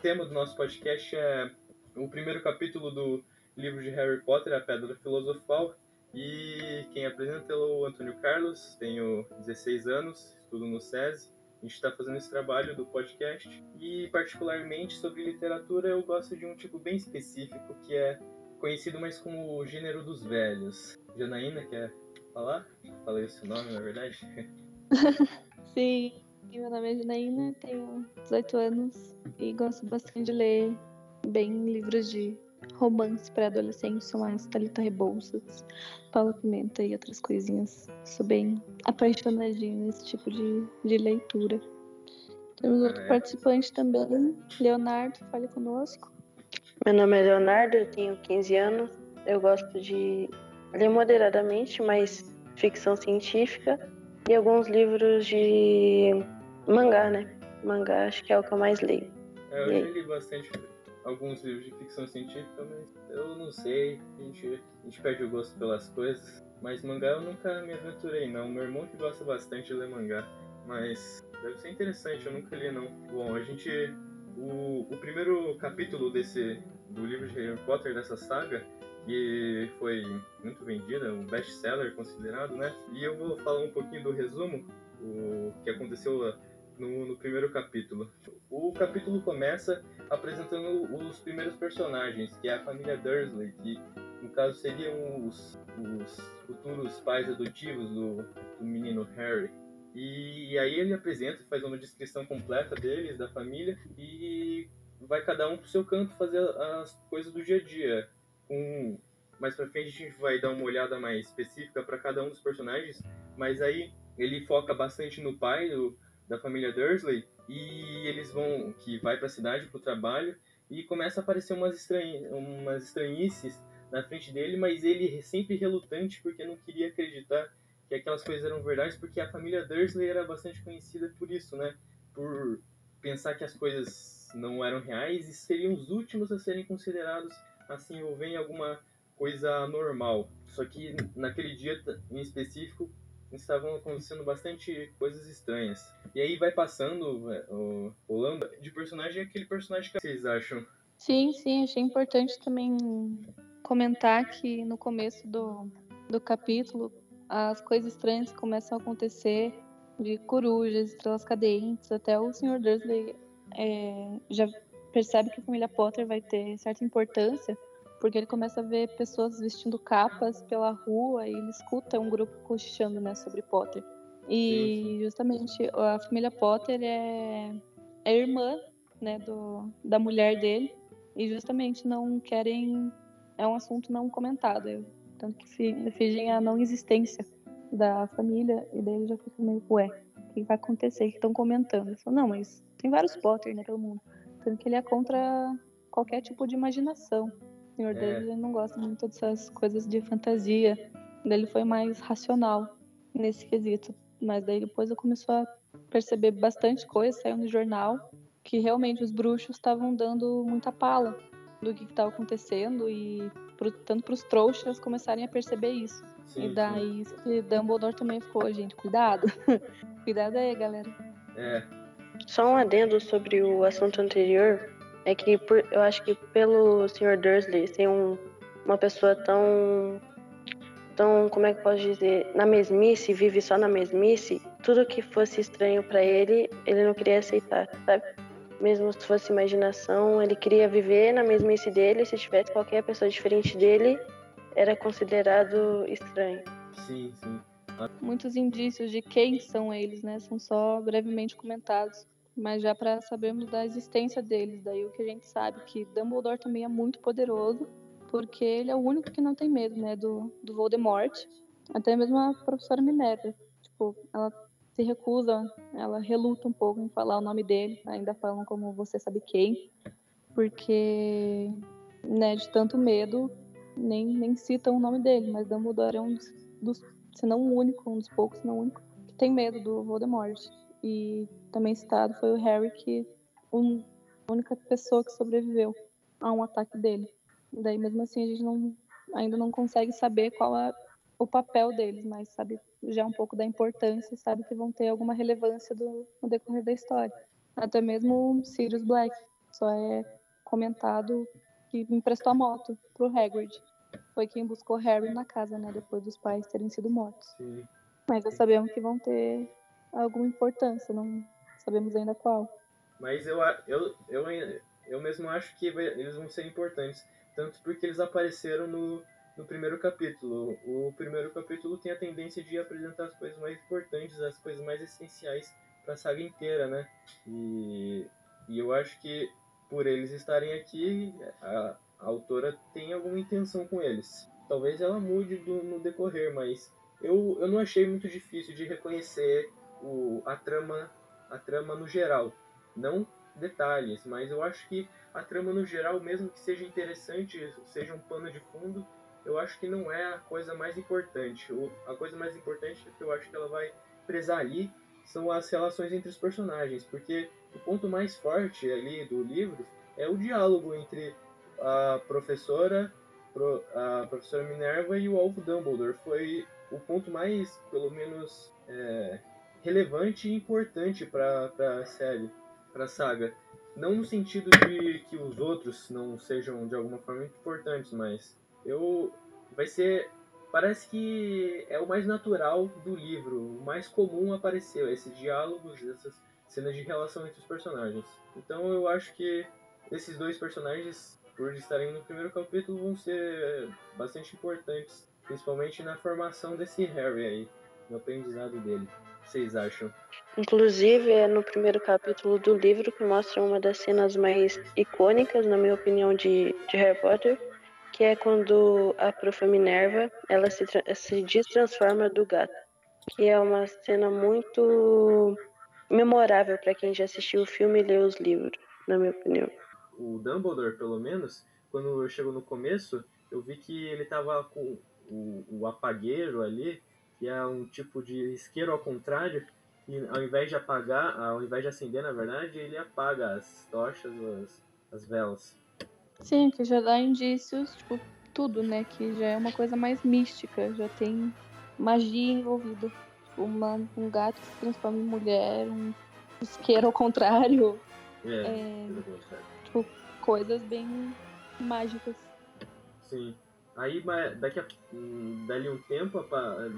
tema do nosso podcast é o primeiro capítulo do livro de Harry Potter, A Pedra Filosofal. E quem apresenta é o Antônio Carlos, tenho 16 anos, estudo no SESI. A gente está fazendo esse trabalho do podcast e, particularmente, sobre literatura, eu gosto de um tipo bem específico que é conhecido mais como o gênero dos velhos. Janaína, quer falar? Falei esse nome, na verdade? Sim, meu nome é Janaína, tenho 18 anos e gosto bastante de ler bem livros de romance para adolescentes, são mais Thalita Rebouças, Paula Pimenta e outras coisinhas. Sou bem apaixonadinha nesse tipo de, de leitura. Temos outro é. participante também, Leonardo, fale conosco. Meu nome é Leonardo, eu tenho 15 anos. Eu gosto de ler moderadamente, mas ficção científica e alguns livros de mangá, né? Mangá acho que é o que eu mais leio. É, eu já li bastante alguns livros de ficção científica, mas eu não sei, a gente, a gente perde o gosto pelas coisas. Mas mangá eu nunca me aventurei não, meu irmão que gosta bastante de ler mangá, mas deve ser interessante, eu nunca li não. Bom, a gente o, o primeiro capítulo desse do livro de Harry Potter dessa saga que foi muito vendida, um best-seller considerado, né? E eu vou falar um pouquinho do resumo, o que aconteceu no, no, primeiro capítulo. O capítulo começa apresentando os primeiros personagens, que é a família Dursley, que no caso seriam os, os futuros pais adotivos do, do menino Harry. E, e aí ele apresenta, faz uma descrição completa deles, da família, e vai cada um pro seu canto fazer as coisas do dia a dia. Com, mais pra frente a gente vai dar uma olhada mais específica para cada um dos personagens, mas aí ele foca bastante no pai da família Dursley e eles vão que vai para a cidade para o trabalho e começa a aparecer umas, estranhi, umas estranhices na frente dele, mas ele sempre relutante porque não queria acreditar que aquelas coisas eram verdades, porque a família Dursley era bastante conhecida por isso, né? Por pensar que as coisas não eram reais e seriam os últimos a serem considerados assim ou vem alguma coisa normal. Só que naquele dia em específico estavam acontecendo bastante coisas estranhas. E aí vai passando, é, o, rolando de personagem aquele personagem que vocês acham? Sim, sim, achei importante também comentar que no começo do, do capítulo as coisas estranhas começam a acontecer de corujas, estrelas cadentes, até o Sr. Dursley é, já percebe que a família Potter vai ter certa importância porque ele começa a ver pessoas vestindo capas pela rua e ele escuta um grupo cochichando né, sobre Potter. E sim, sim. justamente a família Potter é, é irmã né, do, da mulher dele e justamente não querem. É um assunto não comentado, tanto que fingem a não existência da família e daí ele já fica meio, ué, o que vai acontecer? que estão comentando? Ele não, mas tem vários Potter né, pelo mundo. Tanto que ele é contra qualquer tipo de imaginação senhor é. dele não gosta muito dessas coisas de fantasia. Ele foi mais racional nesse quesito. Mas daí depois eu começou a perceber bastante coisa, saiu no jornal, que realmente os bruxos estavam dando muita pala do que estava acontecendo e pro, tanto para os trouxas começarem a perceber isso. Sim, e daí sim. Dumbledore também ficou, gente, cuidado. cuidado aí, galera. É. Só um adendo sobre o assunto anterior é que por, eu acho que pelo Sr. Dursley ser um, uma pessoa tão tão como é que posso dizer na mesmice vive só na mesmice tudo que fosse estranho para ele ele não queria aceitar sabe? Mesmo se fosse imaginação ele queria viver na mesmice dele se tivesse qualquer pessoa diferente dele era considerado estranho. Sim sim. Muitos indícios de quem são eles né? São só brevemente comentados mas já para sabermos da existência deles. Daí o que a gente sabe que Dumbledore também é muito poderoso, porque ele é o único que não tem medo, né, do, do Voldemort. Até mesmo a professora Minerva, tipo, ela se recusa, ela reluta um pouco em falar o nome dele, ainda falam como você sabe quem, porque, né, de tanto medo, nem, nem citam o nome dele, mas Dumbledore é um dos, dos se não o único, um dos poucos, se não o único, que tem medo do Voldemort. E também citado foi o Harry, que um, a única pessoa que sobreviveu a um ataque dele. Daí, mesmo assim, a gente não, ainda não consegue saber qual é o papel deles, mas sabe já um pouco da importância, sabe que vão ter alguma relevância do, no decorrer da história. Até mesmo Sirius Black. só é comentado que emprestou a moto pro Hagrid. Foi quem buscou Harry na casa, né? Depois dos pais terem sido mortos. Sim. Mas já sabemos que vão ter alguma importância, não sabemos ainda qual. Mas eu, eu, eu, eu mesmo acho que eles vão ser importantes. Tanto porque eles apareceram no, no primeiro capítulo. O primeiro capítulo tem a tendência de apresentar as coisas mais importantes, as coisas mais essenciais para a saga inteira, né? E, e eu acho que por eles estarem aqui, a, a autora tem alguma intenção com eles. Talvez ela mude do, no decorrer, mas eu, eu não achei muito difícil de reconhecer o, a trama a trama no geral. Não detalhes, mas eu acho que a trama no geral, mesmo que seja interessante, seja um pano de fundo, eu acho que não é a coisa mais importante. O, a coisa mais importante que eu acho que ela vai prezar ali são as relações entre os personagens, porque o ponto mais forte ali do livro é o diálogo entre a professora, a professora Minerva e o Alvo Dumbledore. Foi o ponto mais, pelo menos, é, relevante e importante para a série, para a saga. Não no sentido de que os outros não sejam de alguma forma importantes, mas eu vai ser parece que é o mais natural do livro, o mais comum apareceu esses diálogos, essas cenas de relação entre os personagens. Então eu acho que esses dois personagens, por estarem no primeiro capítulo, vão ser bastante importantes, principalmente na formação desse Harry aí, no aprendizado dele vocês acham? Inclusive, é no primeiro capítulo do livro que mostra uma das cenas mais icônicas, na minha opinião, de, de Harry Potter, que é quando a profa Minerva ela se, se destransforma do gato. Que é uma cena muito memorável para quem já assistiu o filme e leu os livros, na minha opinião. O Dumbledore, pelo menos, quando chegou no começo, eu vi que ele tava com o, o apagueiro ali, que é um tipo de isqueiro ao contrário, e ao invés de apagar, ao invés de acender, na verdade, ele apaga as tochas, as, as velas. Sim, que já dá indícios, tipo, tudo, né? Que já é uma coisa mais mística, já tem magia envolvida. Uma, um gato que se transforma em mulher, um isqueiro ao contrário. É, é tipo, coisas bem mágicas. Sim. Aí, daqui a, dali um tempo,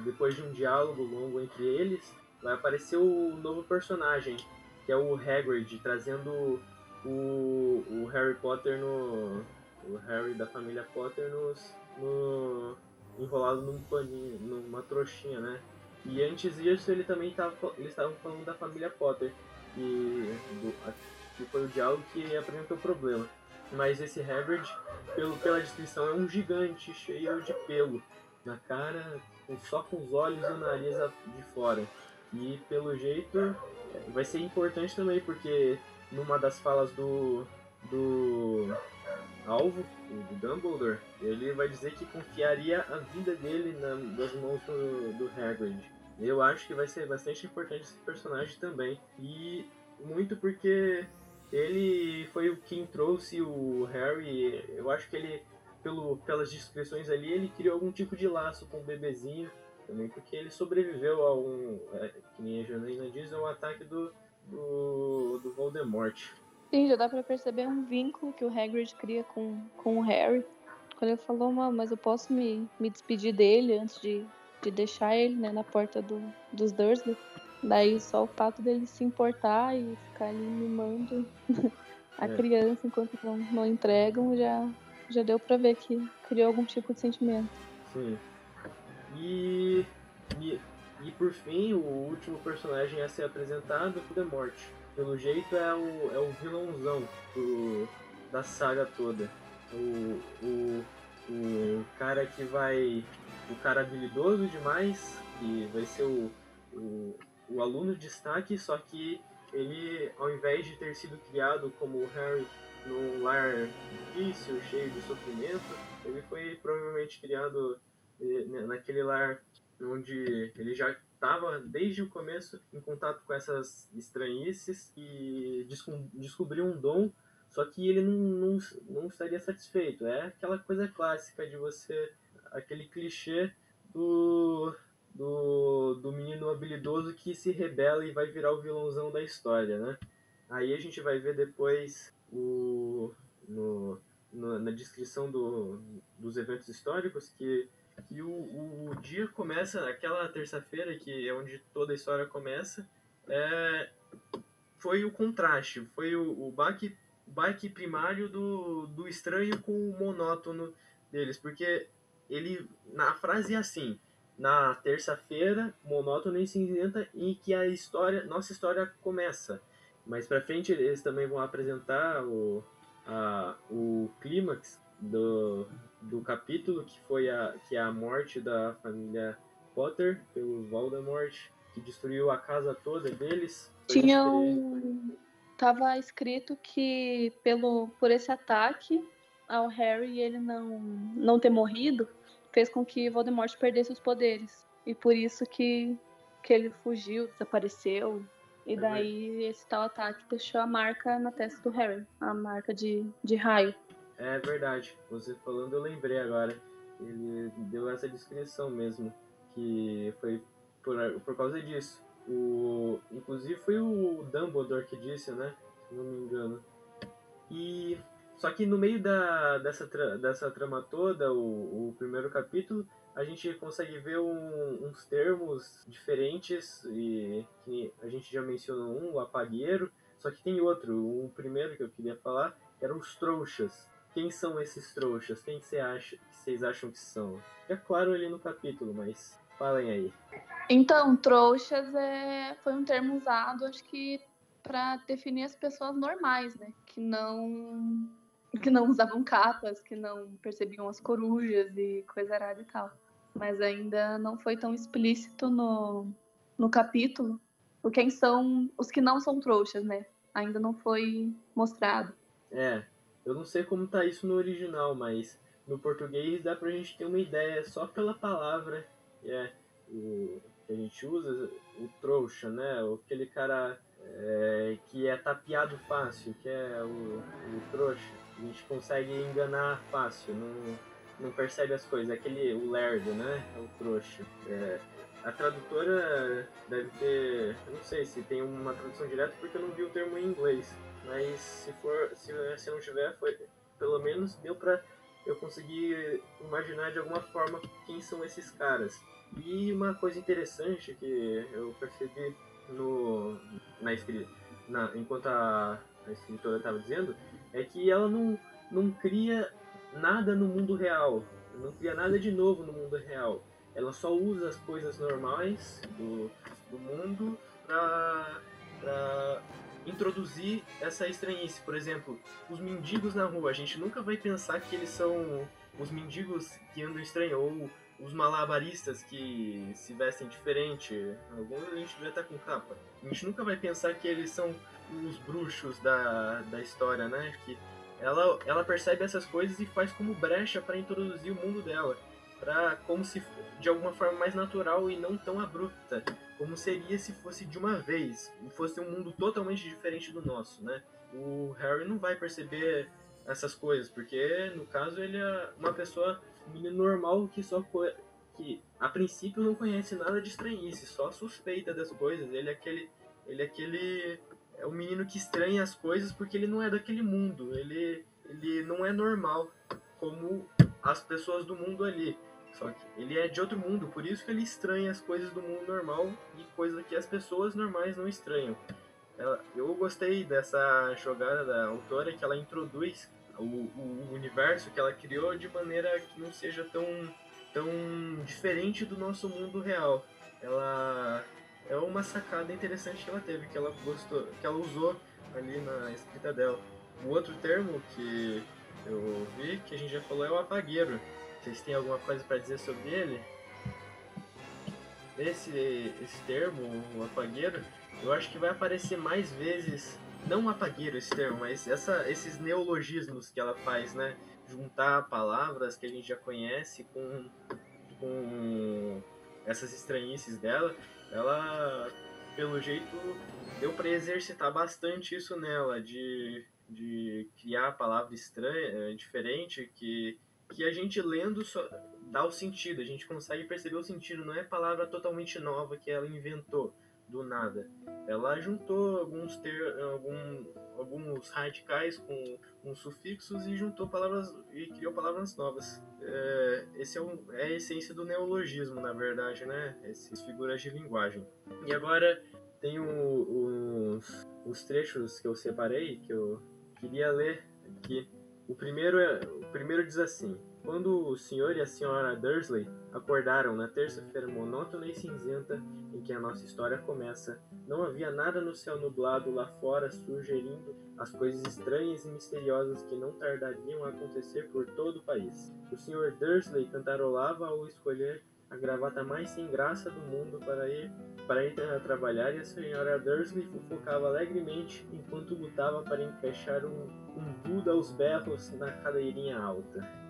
depois de um diálogo longo entre eles, vai aparecer o novo personagem, que é o Hagrid, trazendo o, o Harry Potter no. O Harry da família Potter nos, no, enrolado num paninho, numa trouxinha, né? E antes disso ele também tava. Eles estavam falando da família Potter. E, do, que foi o diálogo que apresentou o problema. Mas esse Hagrid, pelo, pela descrição, é um gigante cheio de pelo na cara, só com os olhos e o nariz de fora. E pelo jeito é, vai ser importante também, porque numa das falas do, do alvo, do Dumbledore, ele vai dizer que confiaria a vida dele na, nas mãos do, do Hagrid. Eu acho que vai ser bastante importante esse personagem também. E muito porque ele foi o quem trouxe o Harry. Eu acho que ele, pelo, pelas descrições ali, ele criou algum tipo de laço com o bebezinho também, porque ele sobreviveu a um, é, que nem a Janaína diz, a um ataque do, do, do Voldemort. Sim, já dá pra perceber um vínculo que o Hagrid cria com, com o Harry. Quando ele falou, mas eu posso me, me despedir dele antes de, de deixar ele né, na porta do, dos Dursley. Daí só o fato dele se importar e ficar ali mimando a é. criança enquanto não, não entregam já, já deu pra ver que criou algum tipo de sentimento. Sim. E, e, e por fim, o último personagem a ser apresentado é o Morte. Pelo jeito é o, é o vilãozão do, da saga toda. O, o, o cara que vai. O cara habilidoso demais, que vai ser o, o o aluno de destaque, só que ele, ao invés de ter sido criado como o Harry num lar difícil, cheio de sofrimento, ele foi provavelmente criado eh, naquele lar onde ele já estava desde o começo em contato com essas estranhices e descobriu um dom, só que ele não, não, não estaria satisfeito. É aquela coisa clássica de você, aquele clichê do do, do menino habilidoso que se rebela e vai virar o vilãozão da história, né? Aí a gente vai ver depois o, no, no, na descrição do, dos eventos históricos que, que o, o, o dia começa, aquela terça-feira, que é onde toda a história começa, é, foi o contraste, foi o, o baque, baque primário do, do estranho com o monótono deles, porque ele na frase é assim, na terça-feira, monótono e cinzenta, em que a história, nossa história começa. Mais pra frente eles também vão apresentar o, a, o clímax do, do capítulo, que foi a, que é a morte da família Potter pelo Voldemort, que destruiu a casa toda deles. Tinha um... Tava escrito que pelo, por esse ataque ao Harry ele não, não ter morrido, fez com que Voldemort perdesse os poderes. E por isso que, que ele fugiu, desapareceu. E daí esse tal ataque deixou a marca na testa do Harry, a marca de, de raio. É verdade, você falando eu lembrei agora. Ele deu essa descrição mesmo, que foi por, por causa disso. O, inclusive foi o Dumbledore que disse, né? Se não me engano. E só que no meio da, dessa, dessa trama toda, o, o primeiro capítulo, a gente consegue ver um, uns termos diferentes e que a gente já mencionou um, o apagueiro, só que tem outro, o primeiro que eu queria falar eram os trouxas. Quem são esses trouxas? Quem você acha, vocês acham que são? É claro ali no capítulo, mas falem aí. Então, trouxas é, foi um termo usado, acho que para definir as pessoas normais, né? Que não que não usavam capas, que não percebiam as corujas e coisa arada e tal. Mas ainda não foi tão explícito no, no capítulo o quem são os que não são trouxas, né? Ainda não foi mostrado. É, eu não sei como tá isso no original, mas no português dá pra gente ter uma ideia só pela palavra que é o que a gente usa, o trouxa, né? Aquele cara é, que é tapeado fácil, que é o, o trouxa a gente consegue enganar fácil, não, não percebe as coisas. Aquele, o lerdo, né? É o trouxa. É, a tradutora deve ter, não sei se tem uma tradução direta porque eu não vi o termo em inglês, mas se for, se, se não tiver, foi, pelo menos deu pra eu conseguir imaginar de alguma forma quem são esses caras. E uma coisa interessante que eu percebi no, na, na enquanto a, a escritora estava dizendo é que ela não, não cria nada no mundo real, não cria nada de novo no mundo real. Ela só usa as coisas normais do, do mundo para introduzir essa estranhice. Por exemplo, os mendigos na rua, a gente nunca vai pensar que eles são os mendigos que andam estranho, ou os malabaristas que se vestem diferente. Alguns a gente vai estar com capa. A gente nunca vai pensar que eles são os bruxos da, da história, né? Que ela, ela percebe essas coisas e faz como brecha para introduzir o mundo dela, para como se de alguma forma mais natural e não tão abrupta, como seria se fosse de uma vez, fosse um mundo totalmente diferente do nosso, né? O Harry não vai perceber essas coisas, porque no caso ele é uma pessoa um menino normal que só que a princípio não conhece nada de estranhice, só suspeita das coisas. Ele é aquele ele é aquele é o menino que estranha as coisas porque ele não é daquele mundo. Ele, ele não é normal como as pessoas do mundo ali. Só que ele é de outro mundo, por isso que ele estranha as coisas do mundo normal e coisas que as pessoas normais não estranham. Ela, eu gostei dessa jogada da autora que ela introduz o, o, universo que ela criou de maneira que não seja tão, tão diferente do nosso mundo real. Ela é uma sacada interessante que ela teve, que ela gostou, que ela usou ali na escrita dela. O outro termo que eu vi, que a gente já falou, é o apagueiro. Vocês têm alguma coisa para dizer sobre ele? Esse, esse termo, o apagueiro, eu acho que vai aparecer mais vezes, não apagueiro esse termo, mas essa, esses neologismos que ela faz, né? Juntar palavras que a gente já conhece com, com essas estranhices dela ela, pelo jeito, deu para exercitar bastante isso nela, de, de criar palavra estranha, eh, diferente, que, que a gente lendo só dá o sentido, a gente consegue perceber o sentido, não é palavra totalmente nova que ela inventou. Do nada. Ela juntou alguns ter, algum, alguns radicais com uns sufixos e juntou palavras e criou palavras novas. É, esse é, um, é, a essência do neologismo, na verdade, né? Essas figuras de linguagem. E agora tem os, os trechos que eu separei que eu queria ler aqui. O primeiro, é, o primeiro diz assim: Quando o senhor e a senhora Dursley acordaram na terça-feira monótona e cinzenta em que a nossa história começa, não havia nada no céu nublado lá fora sugerindo as coisas estranhas e misteriosas que não tardariam a acontecer por todo o país. O senhor Dursley cantarolava ao escolher a gravata mais sem graça do mundo para ir para ir a trabalhar e a senhora Dursley fofocava alegremente enquanto lutava para encaixar um, um Buda aos berros na cadeirinha alta.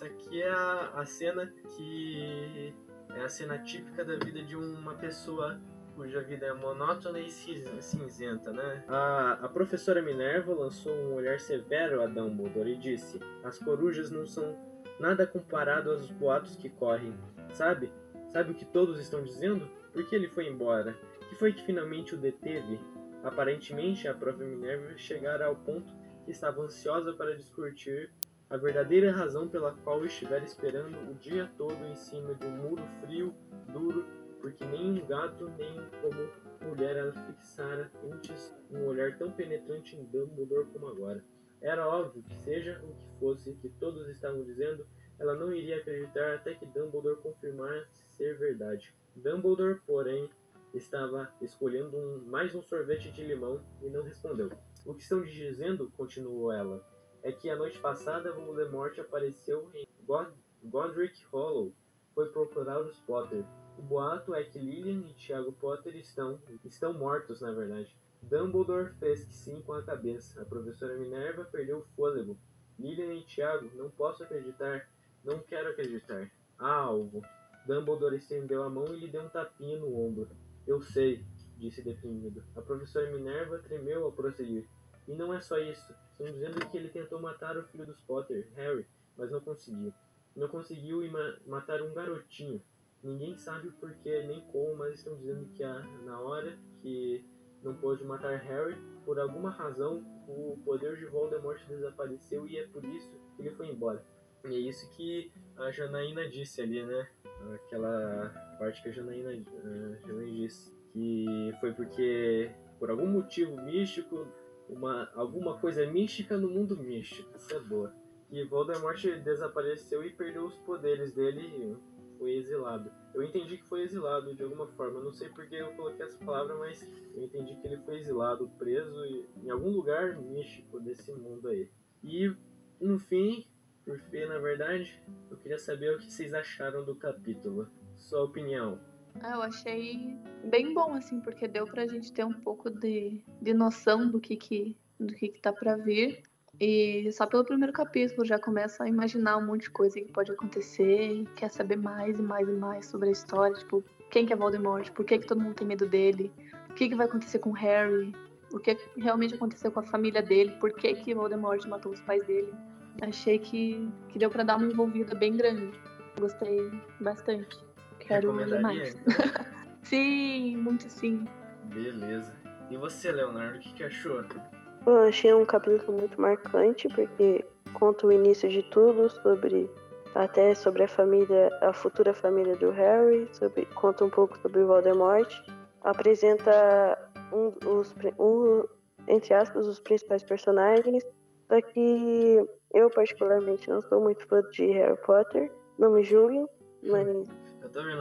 Essa aqui é a, a cena que é a cena típica da vida de uma pessoa cuja vida é monótona e cinzenta, né? A, a professora Minerva lançou um olhar severo a Dumbledore e disse: As corujas não são nada comparado aos boatos que correm. Sabe? Sabe o que todos estão dizendo? Por que ele foi embora? Que foi que finalmente o deteve? Aparentemente, a própria Minerva chegara ao ponto que estava ansiosa para discutir a verdadeira razão pela qual estivera esperando o dia todo em cima de um muro frio, duro, porque nem gato nem como mulher ela fixara antes um olhar tão penetrante em Dumbledore como agora. Era óbvio que seja o que fosse que todos estavam dizendo, ela não iria acreditar até que Dumbledore confirmasse ser verdade. Dumbledore, porém, estava escolhendo um, mais um sorvete de limão e não respondeu. O que estão dizendo, continuou ela, é que a noite passada Voldemort apareceu em God Godric Hollow. Foi procurar os Potter. O boato é que Lilian e Tiago Potter estão estão mortos, na verdade. Dumbledore fez que sim com a cabeça. A professora Minerva perdeu o fôlego. Lilian e Tiago, não posso acreditar. Não quero acreditar. Há algo. Dumbledore estendeu a mão e lhe deu um tapinha no ombro. Eu sei, disse deprimido. A professora Minerva tremeu ao prosseguir. E não é só isso. Estão dizendo que ele tentou matar o filho dos Potter, Harry, mas não conseguiu. Não conseguiu ma matar um garotinho. Ninguém sabe o porquê nem como, mas estão dizendo que a, na hora que não pôde matar Harry, por alguma razão o poder de Voldemort desapareceu e é por isso que ele foi embora. E é isso que a Janaína disse ali, né? Aquela parte que a Janaína, a Janaína disse. Que foi porque, por algum motivo místico, uma, alguma coisa mística no mundo místico. Isso é boa. E Voldemort desapareceu e perdeu os poderes dele e foi exilado. Eu entendi que foi exilado de alguma forma. não sei porque eu coloquei essa palavra, mas eu entendi que ele foi exilado, preso em algum lugar místico desse mundo aí. E no fim, por fim, na verdade, eu queria saber o que vocês acharam do capítulo. Sua opinião. Ah, eu achei bem bom, assim, porque deu pra gente ter um pouco de, de noção do que que, do que que tá pra vir. E só pelo primeiro capítulo já começa a imaginar um monte de coisa que pode acontecer e quer saber mais e mais e mais sobre a história. Tipo, quem que é Voldemort? Por que, que todo mundo tem medo dele? O que, que vai acontecer com Harry? O que realmente aconteceu com a família dele? Por que, que Voldemort matou os pais dele? Achei que, que deu pra dar uma envolvida bem grande. Gostei bastante. Quero ler mais. Então? sim, muito sim. Beleza. E você, Leonardo, o que, que achou? Eu achei um capítulo muito marcante, porque conta o início de tudo, sobre até sobre a família, a futura família do Harry, sobre, conta um pouco sobre o Voldemort, apresenta um, os, um, entre aspas, os principais personagens, só que eu particularmente não sou muito fã de Harry Potter, não me julguem, mas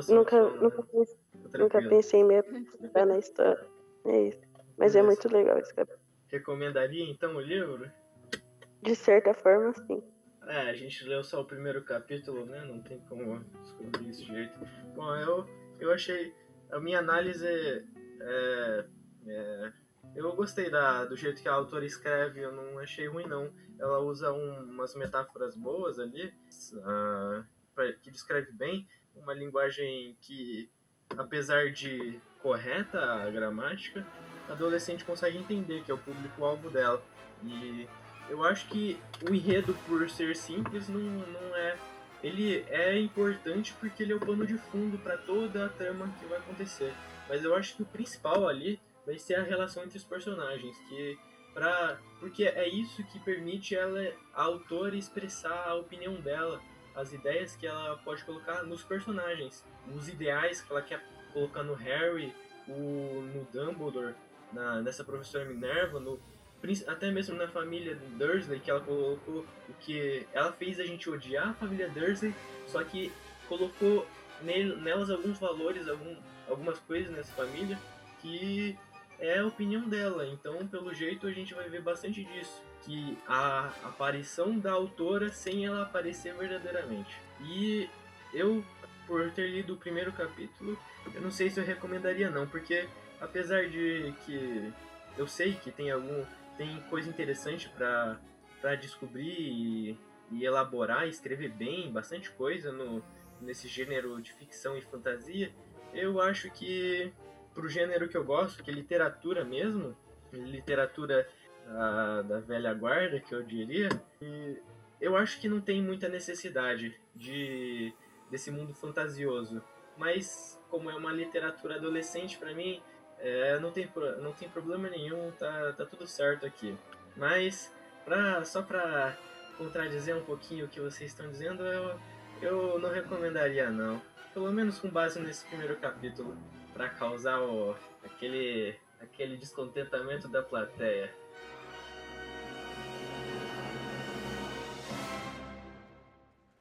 nunca, nunca, pensei, nunca pensei em me aprofundar na história. É isso. Mas é muito legal esse capítulo. Recomendaria então o livro? De certa forma, sim. É, a gente leu só o primeiro capítulo, né? Não tem como descobrir esse jeito. Bom, eu, eu achei. A minha análise é, é, eu gostei da, do jeito que a autora escreve, eu não achei ruim não. Ela usa um, umas metáforas boas ali, uh, pra, que descreve bem uma linguagem que, apesar de correta a gramática, a adolescente consegue entender que é o público-alvo dela. E eu acho que o enredo, por ser simples, não, não é. Ele é importante porque ele é o pano de fundo para toda a trama que vai acontecer. mas eu acho que o principal ali vai ser a relação entre os personagens, que para porque é isso que permite ela a autora expressar a opinião dela, as ideias que ela pode colocar nos personagens, os ideais que ela quer colocar no Harry, o, no Dumbledore, na, nessa professora Minerva, no, até mesmo na família Dursley, que ela colocou o que ela fez a gente odiar a família Dursley, só que colocou nelas alguns valores, algum, algumas coisas nessa família que é a opinião dela. Então, pelo jeito, a gente vai ver bastante disso. Que a aparição da autora sem ela aparecer verdadeiramente. E eu, por ter lido o primeiro capítulo, eu não sei se eu recomendaria não, porque apesar de que eu sei que tem algum tem coisa interessante para para descobrir e, e elaborar, escrever bem, bastante coisa no nesse gênero de ficção e fantasia, eu acho que pro gênero que eu gosto, que é literatura mesmo, literatura a, da velha guarda, que eu diria, eu acho que não tem muita necessidade de desse mundo fantasioso. Mas como é uma literatura adolescente para mim, é, não, tem, não tem problema nenhum, tá, tá tudo certo aqui. Mas pra, só para contradizer um pouquinho o que vocês estão dizendo, eu, eu não recomendaria não. Pelo menos com base nesse primeiro capítulo para causar o, aquele, aquele descontentamento da plateia.